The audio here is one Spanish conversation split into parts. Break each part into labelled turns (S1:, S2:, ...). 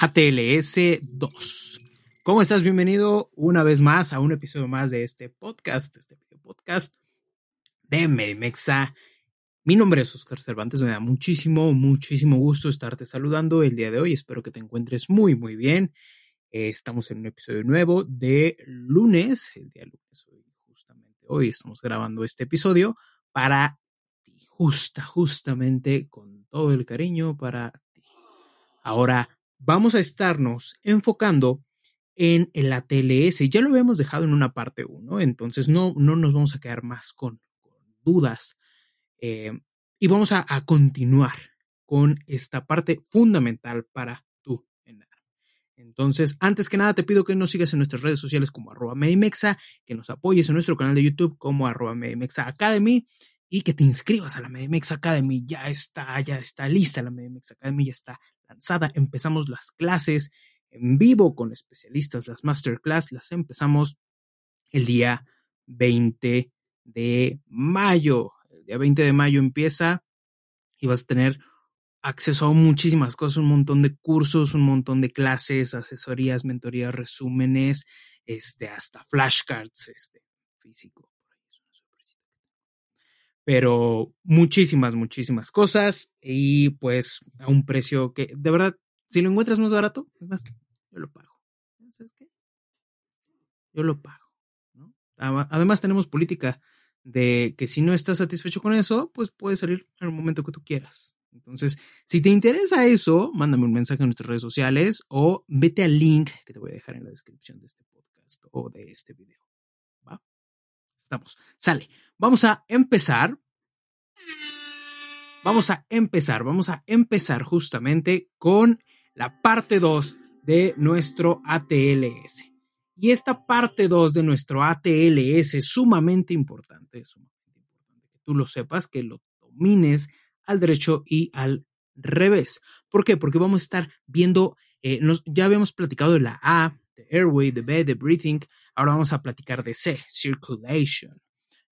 S1: ATLS 2. ¿Cómo estás? Bienvenido una vez más a un episodio más de este podcast, este video podcast de Medimexa. Mi nombre es Oscar Cervantes, me da muchísimo, muchísimo gusto estarte saludando el día de hoy. Espero que te encuentres muy, muy bien. Eh, estamos en un episodio nuevo de lunes, el día lunes, hoy, justamente hoy estamos grabando este episodio para ti, justa, justamente con todo el cariño para ti. Ahora, vamos a estarnos enfocando en el ATLS. Ya lo habíamos dejado en una parte 1, entonces no, no nos vamos a quedar más con, dudas. Eh, y vamos a, a, continuar con esta parte fundamental para tu enar. Entonces, antes que nada, te pido que nos sigas en nuestras redes sociales como arroba Medimexa, que nos apoyes en nuestro canal de YouTube como arroba Medimexa Academy y que te inscribas a la Medimex Academy. Ya está, ya está lista la Medimex Academy, ya está lanzada. Empezamos las clases en vivo con especialistas, las masterclass, las empezamos el día 20 de mayo. El día 20 de mayo empieza y vas a tener acceso a muchísimas cosas, un montón de cursos, un montón de clases, asesorías, mentorías, resúmenes, este, hasta flashcards, este, físico pero muchísimas, muchísimas cosas y pues a un precio que de verdad, si lo encuentras más barato, es más, yo lo pago. ¿Sabes qué? Yo lo pago. Además tenemos política de que si no estás satisfecho con eso, pues puedes salir en el momento que tú quieras. Entonces, si te interesa eso, mándame un mensaje en nuestras redes sociales o vete al link que te voy a dejar en la descripción de este podcast o de este video. Estamos. Sale. Vamos a empezar. Vamos a empezar. Vamos a empezar justamente con la parte 2 de nuestro ATLS. Y esta parte 2 de nuestro ATLS es sumamente importante, sumamente importante que tú lo sepas, que lo domines al derecho y al revés. ¿Por qué? Porque vamos a estar viendo, eh, nos, ya habíamos platicado de la A, airway, de B, de breathing, ahora vamos a platicar de C, circulation.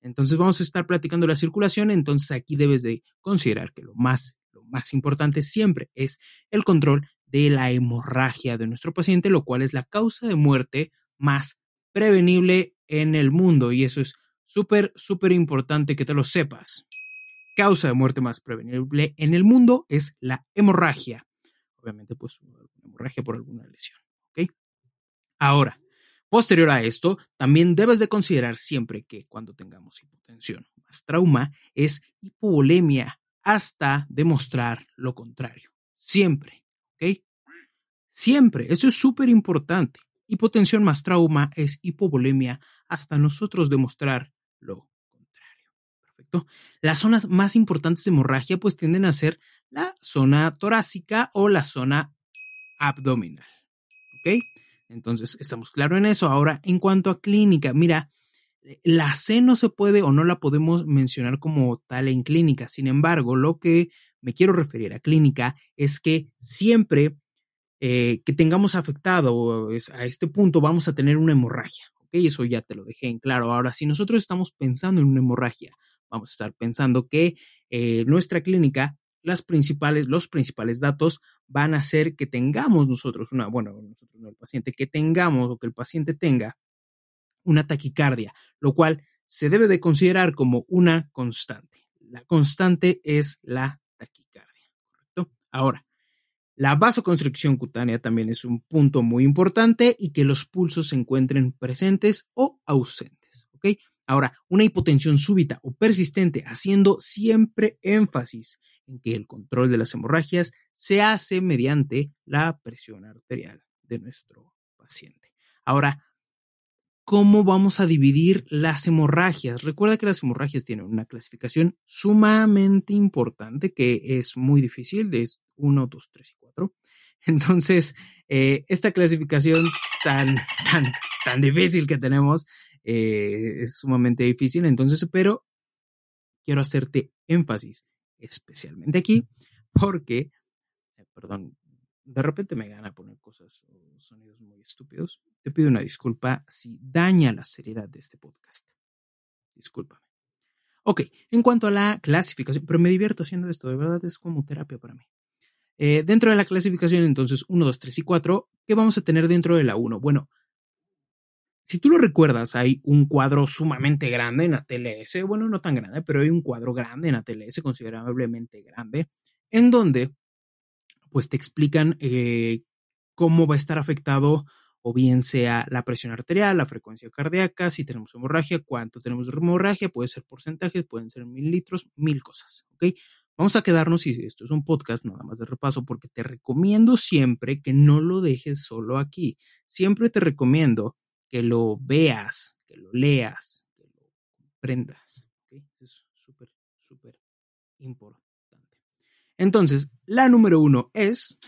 S1: Entonces vamos a estar platicando la circulación, entonces aquí debes de considerar que lo más, lo más importante siempre es el control de la hemorragia de nuestro paciente, lo cual es la causa de muerte más prevenible en el mundo y eso es súper, súper importante que te lo sepas. Causa de muerte más prevenible en el mundo es la hemorragia. Obviamente, pues hemorragia por alguna lesión. ¿Ok? Ahora, Posterior a esto, también debes de considerar siempre que cuando tengamos hipotensión más trauma es hipovolemia hasta demostrar lo contrario. Siempre, ¿ok? Siempre, eso es súper importante. Hipotensión más trauma es hipovolemia hasta nosotros demostrar lo contrario. Perfecto. Las zonas más importantes de hemorragia pues tienden a ser la zona torácica o la zona abdominal. ¿Ok? Entonces, estamos claros en eso. Ahora, en cuanto a clínica, mira, La C no se puede o no la podemos mencionar como tal en clínica. Sin embargo, lo que me quiero referir a clínica es que siempre eh, que tengamos afectado a este punto vamos a tener una hemorragia. ¿ok? Eso ya te lo dejé en claro. Ahora, si nosotros estamos pensando en una hemorragia, vamos a estar pensando que eh, nuestra clínica, las principales, los principales datos van a ser que tengamos nosotros una, bueno, nosotros no el paciente, que tengamos o que el paciente tenga una taquicardia, lo cual se debe de considerar como una constante. La constante es la taquicardia, ¿correcto? Ahora, la vasoconstricción cutánea también es un punto muy importante y que los pulsos se encuentren presentes o ausentes. Ahora, una hipotensión súbita o persistente, haciendo siempre énfasis en que el control de las hemorragias se hace mediante la presión arterial de nuestro paciente. Ahora, ¿cómo vamos a dividir las hemorragias? Recuerda que las hemorragias tienen una clasificación sumamente importante que es muy difícil, es 1, 2, 3 y 4. Entonces, eh, esta clasificación tan, tan, tan difícil que tenemos eh, es sumamente difícil, entonces, pero quiero hacerte énfasis, especialmente aquí, porque, eh, perdón, de repente me gana poner cosas o sonidos muy estúpidos. Te pido una disculpa si daña la seriedad de este podcast. Discúlpame. Ok, en cuanto a la clasificación, pero me divierto haciendo esto, de verdad es como terapia para mí. Eh, dentro de la clasificación, entonces, 1, 2, 3 y 4, ¿qué vamos a tener dentro de la 1? Bueno, si tú lo recuerdas, hay un cuadro sumamente grande en ATLS, bueno, no tan grande, pero hay un cuadro grande en ATLS, considerablemente grande, en donde pues te explican eh, cómo va a estar afectado o bien sea la presión arterial, la frecuencia cardíaca, si tenemos hemorragia, cuánto tenemos hemorragia, puede ser porcentajes, pueden ser mil litros, mil cosas, ¿ok? Vamos a quedarnos, y esto es un podcast nada más de repaso, porque te recomiendo siempre que no lo dejes solo aquí. Siempre te recomiendo que lo veas, que lo leas, que lo comprendas. ¿okay? es súper, súper importante. Entonces, la número uno es,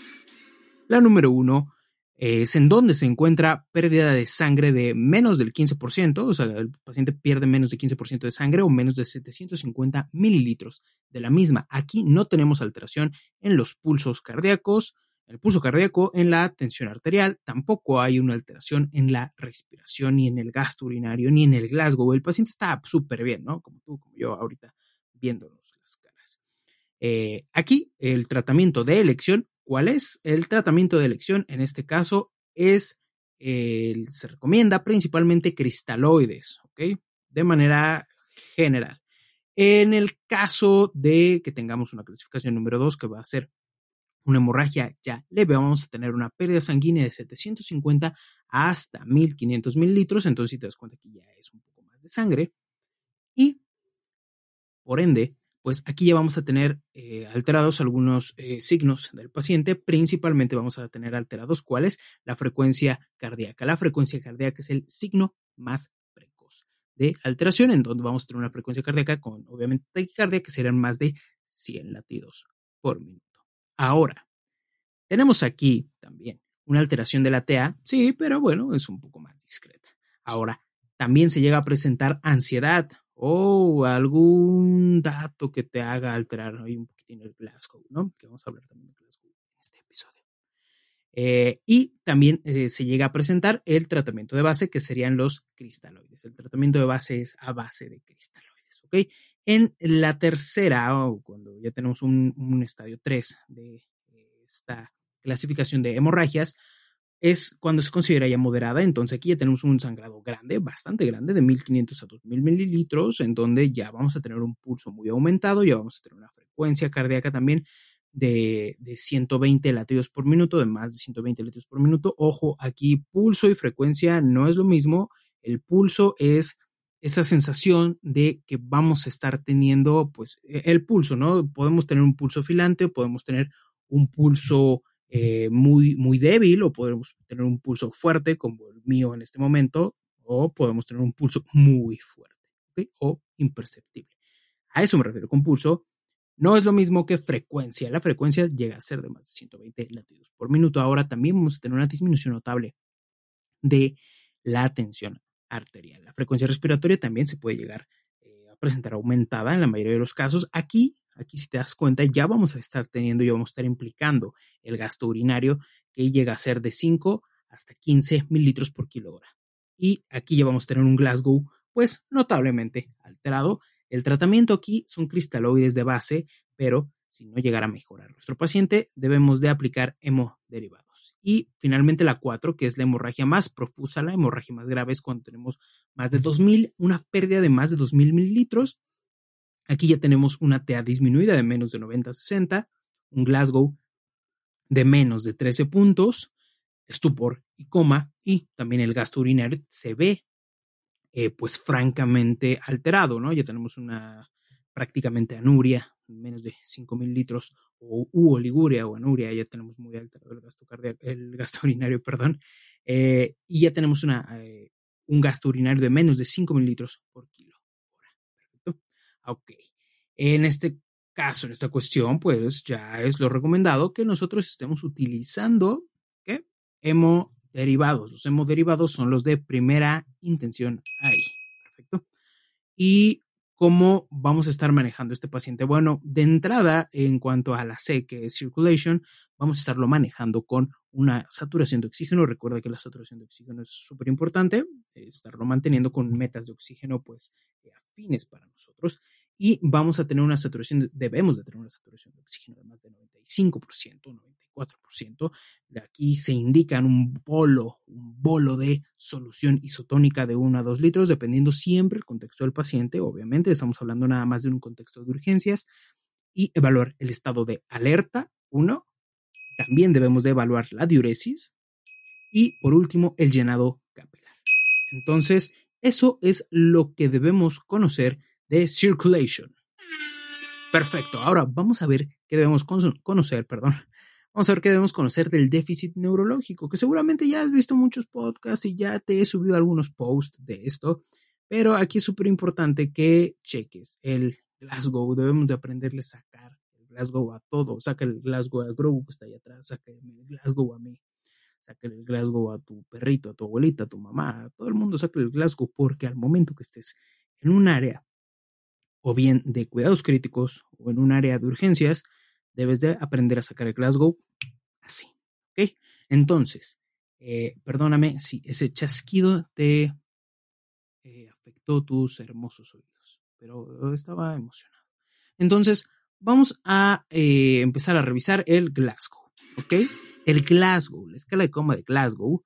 S1: la número uno es en donde se encuentra pérdida de sangre de menos del 15%, o sea, el paciente pierde menos de 15% de sangre o menos de 750 mililitros de la misma. Aquí no tenemos alteración en los pulsos cardíacos, el pulso cardíaco, en la tensión arterial, tampoco hay una alteración en la respiración, ni en el gasto urinario, ni en el Glasgow. El paciente está súper bien, ¿no? Como tú, como yo ahorita viéndonos las caras. Eh, aquí, el tratamiento de elección, ¿cuál es? El tratamiento de elección, en este caso, es, se recomienda principalmente cristaloides, ¿ok? De manera general. En el caso de que tengamos una clasificación número 2, que va a ser una hemorragia ya leve, vamos a tener una pérdida sanguínea de 750 hasta 1500 mililitros, entonces si te das cuenta que ya es un poco más de sangre. Y, por ende, pues aquí ya vamos a tener eh, alterados algunos eh, signos del paciente, principalmente vamos a tener alterados cuáles, la frecuencia cardíaca. La frecuencia cardíaca es el signo más precoz de alteración, en donde vamos a tener una frecuencia cardíaca con, obviamente, taquicardia, que serían más de 100 latidos por minuto. Ahora, tenemos aquí también una alteración de la TEA, sí, pero bueno, es un poco más discreta. Ahora, también se llega a presentar ansiedad o algún dato que te haga alterar ahí un poquitín el Glasgow, ¿no? Que vamos a hablar también de Glasgow en este episodio. Eh, y también eh, se llega a presentar el tratamiento de base, que serían los cristaloides. El tratamiento de base es a base de cristaloides, ¿ok? En la tercera, o cuando ya tenemos un, estadio 3 de esta clasificación de hemorragias, es cuando se considera ya moderada. Entonces aquí ya tenemos un sangrado grande, bastante grande, de 1500 a 2000 mililitros, en donde ya vamos a tener un pulso muy aumentado, ya vamos a tener una frecuencia cardíaca también de, de 120 latidos por minuto, de más de 120 latidos por minuto. Ojo, aquí pulso y frecuencia no es lo mismo. El pulso es esa sensación de que vamos a estar teniendo pues e, el pulso, ¿no? Podemos tener un pulso filante, podemos tener un pulso eh, muy, muy débil o podemos tener un pulso fuerte como el mío en este momento o podemos tener un pulso muy fuerte o imperceptible. A eso me refiero con pulso. No es lo mismo que frecuencia. La frecuencia llega a ser de más de 120 latidos por minuto. Ahora también vamos a tener una disminución notable de la tensión arterial. La frecuencia respiratoria también se puede llegar eh, a presentar aumentada en la mayoría de los casos. Aquí, aquí si te das cuenta, ya vamos a estar teniendo, ya vamos a estar implicando el gasto urinario que llega a ser de 5 hasta 15 mililitros por kilo hora. Y aquí ya vamos a tener un Glasgow, pues notablemente alterado. El tratamiento aquí son cristaloides de base, pero si no llegara a mejorar nuestro paciente, debemos de aplicar hemoderivados. Y finalmente la 4, que es la hemorragia más profusa, la hemorragia más grave es cuando tenemos más de 2.000, una pérdida de más de 2.000 mililitros. Aquí ya tenemos una TA disminuida de menos de 90 a 60, un Glasgow de menos de 13 puntos, estupor y coma, y también el gasto urinario se ve eh, pues francamente alterado, ¿no? Ya tenemos una prácticamente anuria, menos de 5.000 litros, o u oliguria o anuria, ya tenemos muy alterado el gasto, urinario, perdón, eh, y ya tenemos una, eh, un gasto urinario de menos de 5.000 litros por kilo. Perfecto. Ok. En este caso, en esta cuestión, pues ya es lo recomendado que nosotros estemos utilizando ¿qué? hemoderivados. Los hemoderivados son los de primera intención ahí. Perfecto. Y ¿Cómo vamos a estar manejando este paciente? Bueno, de entrada, en cuanto a la C, circulation, vamos a estarlo manejando con una saturación de oxígeno. Recuerda que la saturación de oxígeno es súper importante, estarlo manteniendo con metas de oxígeno, pues, eh, afines para nosotros. Y vamos a tener una saturación, debemos de tener una saturación de oxígeno de más de 95%, 4%. Aquí se indican un bolo, un bolo de solución isotónica de 1 a 2 litros, dependiendo siempre el contexto del paciente. Obviamente, estamos hablando nada más de un contexto de urgencias. Y evaluar el estado de alerta, 1. También debemos de evaluar la diuresis. Y por último, el llenado capilar. Entonces, eso es lo que debemos conocer de circulation. Perfecto. Ahora vamos a ver qué debemos conocer, perdón, Vamos a ver qué debemos conocer del déficit neurológico, que seguramente ya has visto muchos podcasts y ya te he subido algunos posts de esto, pero aquí es súper importante que cheques el Glasgow, debemos de aprenderle a sacar el Glasgow a todo, saca el Glasgow a Grogu que está ahí atrás, saca el Glasgow a mí, saca el Glasgow a tu perrito, a tu abuelita, a tu mamá, a todo el mundo saca el Glasgow porque al momento que estés en un área o bien de cuidados críticos o en un área de urgencias, debes de aprender a sacar el Glasgow así. ¿Ok? Entonces, eh, perdóname si ese chasquido te eh, afectó tus hermosos oídos, pero estaba emocionado. Entonces, vamos a eh, empezar a revisar el Glasgow. ¿Ok? El Glasgow, la escala de coma de Glasgow,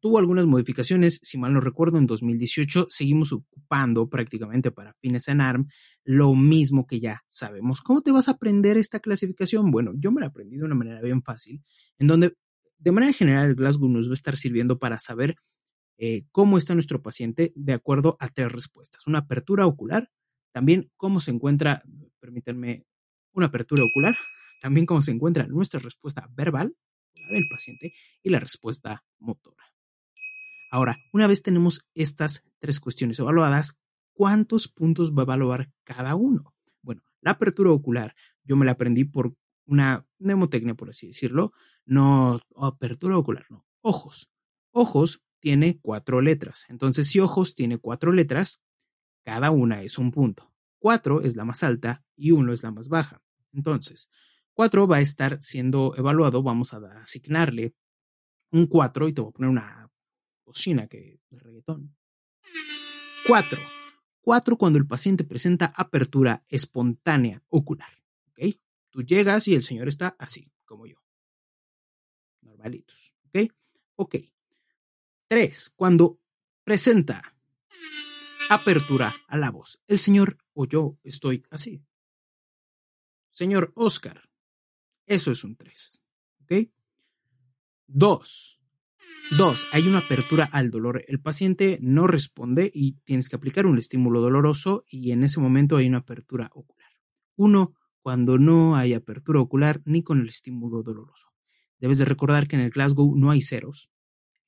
S1: tuvo algunas modificaciones, si mal no recuerdo, en 2018 seguimos ocupando prácticamente para fines en ARM lo mismo que ya sabemos. ¿Cómo te vas a aprender esta clasificación? Bueno, yo me la aprendí de una manera bien fácil, en donde de manera general el Glasgow nos va a estar sirviendo para saber eh, cómo está nuestro paciente de acuerdo a tres respuestas. Una apertura ocular, también cómo se encuentra, permítanme, una apertura ocular, también cómo se encuentra nuestra respuesta verbal, la del paciente, y la respuesta motora. Ahora, una vez tenemos estas tres cuestiones evaluadas, cuántos puntos va a evaluar cada uno. Bueno, la apertura ocular yo me la aprendí por una mnemotecnia, por así decirlo. No, apertura ocular, no. Ojos. Ojos tiene cuatro letras. Entonces, si ojos tiene cuatro letras, cada una es un punto. Cuatro es la más alta y uno es la más baja. Entonces, cuatro va a estar siendo evaluado. Vamos a asignarle un cuatro y te voy a poner una bocina que de reggaetón. Cuatro. 4 cuando el paciente presenta apertura espontánea ocular. ¿Ok? Tú llegas y el señor está así, como yo. Normalitos. ¿Ok? Ok. 3. Cuando presenta apertura a la voz. El señor o yo estoy así. Señor Oscar. Eso es un 3. ¿Ok? 2 Dos, hay una apertura al dolor. El paciente no responde y tienes que aplicar un estímulo doloroso y en ese momento hay una apertura ocular. Uno, cuando no hay apertura ocular ni con el estímulo doloroso. Debes de recordar que en el Glasgow no hay ceros.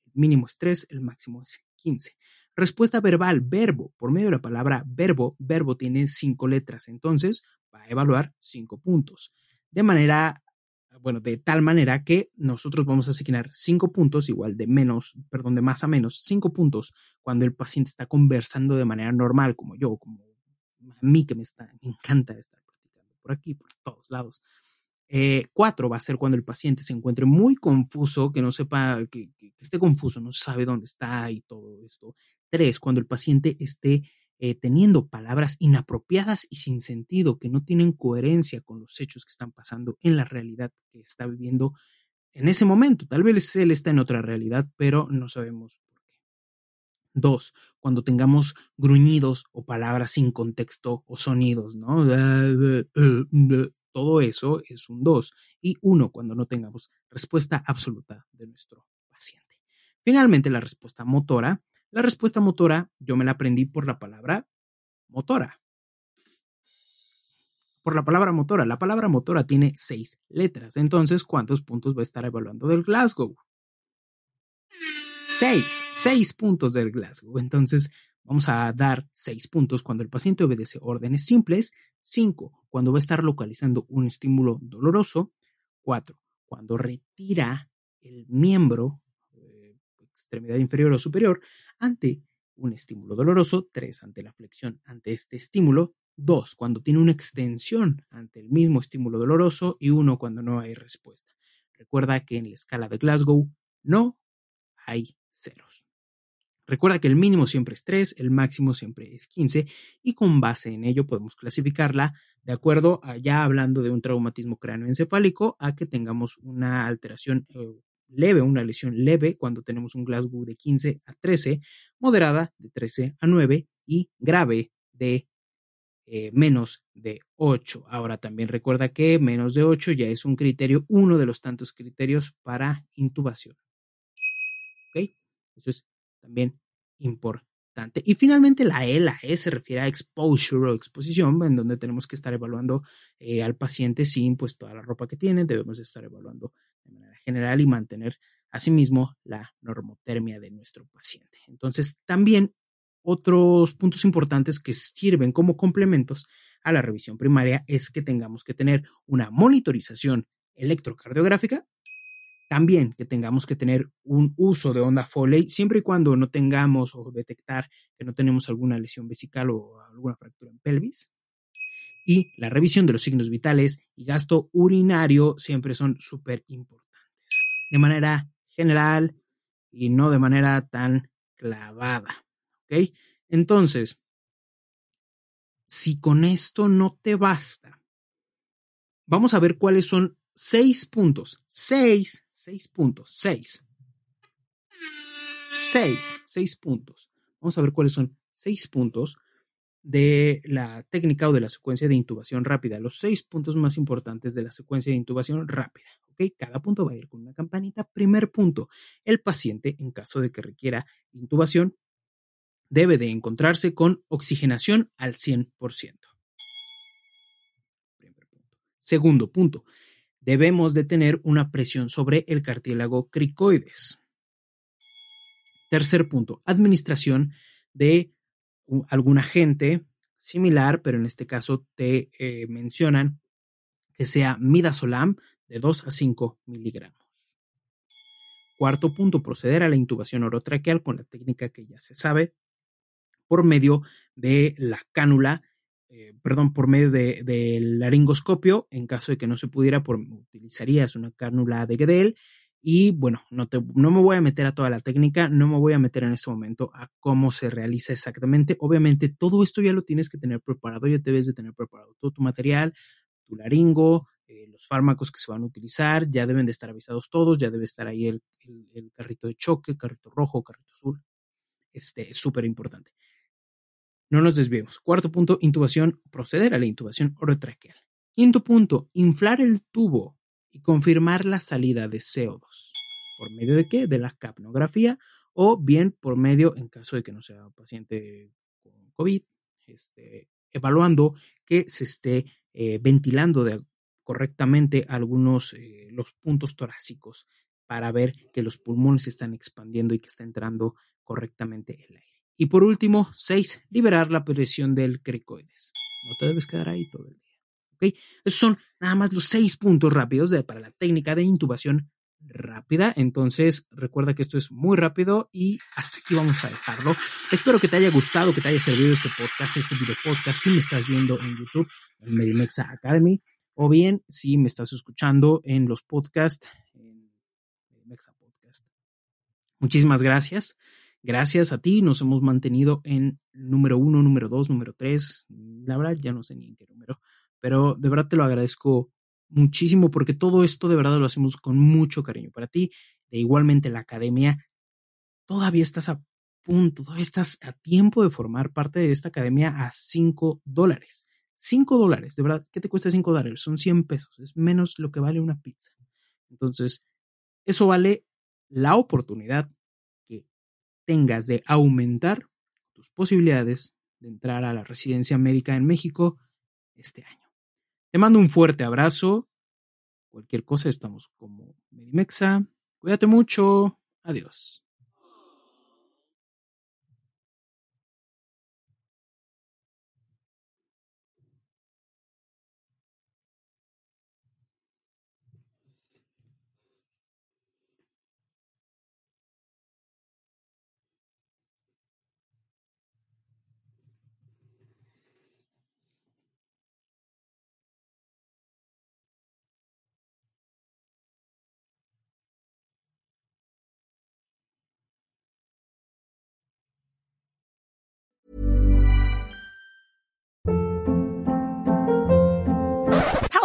S1: El mínimo es 3, el máximo es 15. Respuesta verbal, verbo. Por medio de la palabra verbo, verbo tiene cinco letras, entonces va a evaluar cinco puntos. De manera bueno, de tal manera que nosotros vamos a asignar cinco puntos, igual de menos, perdón, de más a menos, cinco puntos cuando el paciente está conversando de manera normal, como yo, como a mí que me, está, me encanta estar practicando por aquí, por todos lados. Eh, cuatro va a ser cuando el paciente se encuentre muy confuso, que no sepa, que, que, esté confuso, no sabe dónde está y todo esto. Tres, cuando el paciente esté eh, teniendo palabras inapropiadas y sin sentido, que no tienen coherencia con los hechos que están pasando en la realidad que está viviendo en ese momento. Tal vez él está en otra realidad, pero no sabemos por qué. Dos, cuando tengamos gruñidos o palabras sin contexto o sonidos, ¿no? Todo eso es un 2 y 1 cuando no tengamos respuesta absoluta de nuestro paciente. Finalmente, la respuesta motora. La respuesta motora yo me la aprendí por la palabra motora. Por la palabra motora. La palabra motora tiene seis letras. Entonces, ¿cuántos puntos va a estar evaluando del Glasgow? Seis. Seis puntos del Glasgow. Entonces, Vamos a dar seis puntos cuando el paciente obedece órdenes simples, cinco cuando va a estar localizando un estímulo doloroso, cuatro cuando retira el miembro, eh, extremidad inferior o superior, ante un estímulo doloroso, tres ante la flexión ante este estímulo, dos cuando tiene una extensión ante el mismo estímulo doloroso y uno cuando no hay respuesta. Recuerda que en la escala de Glasgow no hay ceros. Recuerda que el mínimo siempre es 3, el máximo siempre es 15 y con base en ello podemos clasificarla de acuerdo a ya hablando de un traumatismo cráneoencefálico a que tengamos una alteración eh, leve, una lesión leve cuando tenemos un Glasgow de 15 a 13, moderada de 13 a 9 y grave de eh, menos de 8. Ahora también recuerda que menos de 8 ya es un criterio, uno de los tantos criterios para intubación. ¿Ok? Eso es también importante. Y finalmente la E, la E se refiere a exposure o exposición, en donde tenemos que estar evaluando eh, al paciente sin pues toda la ropa que tiene, debemos estar evaluando de manera general y mantener asimismo la normotermia de nuestro paciente. Entonces también otros puntos importantes que sirven como complementos a la revisión primaria es que tengamos que tener una monitorización electrocardiográfica también que tengamos que tener un uso de onda Foley siempre y cuando no tengamos o detectar que no tenemos alguna lesión vesical o alguna fractura en pelvis. Y la revisión de los signos vitales y gasto urinario siempre son súper importantes. De manera general y no de manera tan clavada. ¿Ok? Entonces, si con esto no te basta, vamos a ver cuáles son seis puntos. Seis, seis puntos. Seis. Seis, seis puntos. Vamos a ver cuáles son seis puntos de la técnica o de la secuencia de intubación rápida. Los seis puntos más importantes de la secuencia de intubación rápida. ¿ok? Cada punto va a ir con una campanita. Primer punto, el paciente, en caso de que requiera intubación, debe de encontrarse con oxigenación al 100%. Primer punto. Segundo punto, debemos de tener una presión sobre el cartílago cricoides. Tercer punto, administración de algún agente similar, pero en este caso te eh, mencionan que sea midazolam de 2 a 5 miligramos. Cuarto punto, proceder a la intubación orotraqueal con la técnica que ya se sabe por medio de la cánula eh, perdón, por medio del de, laringoscopio, en caso de que no se pudiera, por, utilizarías una cánula de Gedel. Y bueno, no, te, no me voy a meter a toda la técnica, no me voy a meter en este momento a cómo se realiza exactamente. Obviamente, todo esto ya lo tienes que tener preparado, ya debes de tener preparado todo tu material, tu laringo, eh, los fármacos que se van a utilizar, ya deben de estar avisados todos, ya debe estar ahí el, carrito de choque, carrito rojo, carrito azul. Este es súper importante. No nos desviemos. Cuarto punto, intubación, proceder a la intubación orotraqueal. Quinto punto, inflar el tubo y confirmar la salida de CO2. ¿Por medio de qué? De la capnografía o bien por medio, en caso de que no sea paciente con COVID, este, evaluando que se esté eh, ventilando correctamente algunos eh, los puntos torácicos para ver que los pulmones se están expandiendo y que está entrando correctamente el aire. Y por último, seis, liberar la presión del cricoides. No te debes quedar ahí todo el día. ¿Ok? Esos son nada más los seis puntos rápidos para la técnica de intubación rápida. Entonces, recuerda que esto es muy rápido y hasta aquí vamos a dejarlo. Espero que te haya gustado, que te haya servido este podcast, este video podcast. Si me estás viendo en YouTube, en Medimexa Academy, o bien si me estás escuchando en los podcasts, en Medimexa Podcast. Muchísimas gracias. Gracias a ti nos hemos mantenido en número uno, número dos, número tres. La verdad, ya no sé ni en qué número, pero de verdad te lo agradezco muchísimo porque todo esto de verdad lo hacemos con mucho cariño para ti. De igualmente la academia, todavía estás a punto, todavía estás a tiempo de formar parte de esta academia a 5 dólares. 5 dólares, de verdad, ¿qué te cuesta 5 dólares? Son 100 pesos, es menos lo que vale una pizza. Entonces, eso vale la oportunidad que tengas de aumentar tus posibilidades de entrar a la residencia médica en México este año. Te mando un fuerte abrazo. Cualquier cosa estamos como Medimexa. Cuídate mucho. Adiós.